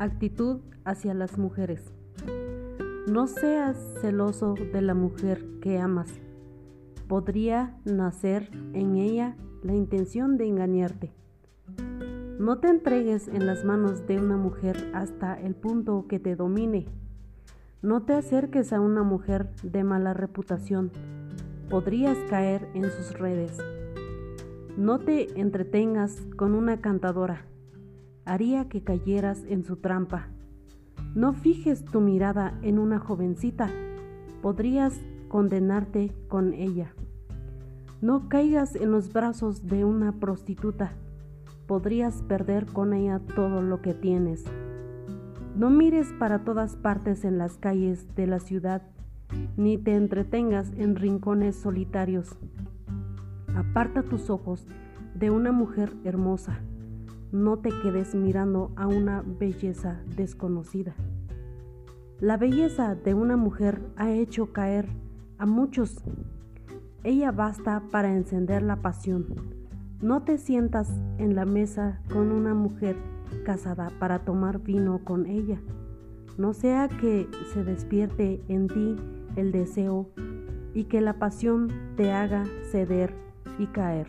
Actitud hacia las mujeres. No seas celoso de la mujer que amas. Podría nacer en ella la intención de engañarte. No te entregues en las manos de una mujer hasta el punto que te domine. No te acerques a una mujer de mala reputación. Podrías caer en sus redes. No te entretengas con una cantadora haría que cayeras en su trampa. No fijes tu mirada en una jovencita, podrías condenarte con ella. No caigas en los brazos de una prostituta, podrías perder con ella todo lo que tienes. No mires para todas partes en las calles de la ciudad, ni te entretengas en rincones solitarios. Aparta tus ojos de una mujer hermosa no te quedes mirando a una belleza desconocida. La belleza de una mujer ha hecho caer a muchos. Ella basta para encender la pasión. No te sientas en la mesa con una mujer casada para tomar vino con ella. No sea que se despierte en ti el deseo y que la pasión te haga ceder y caer.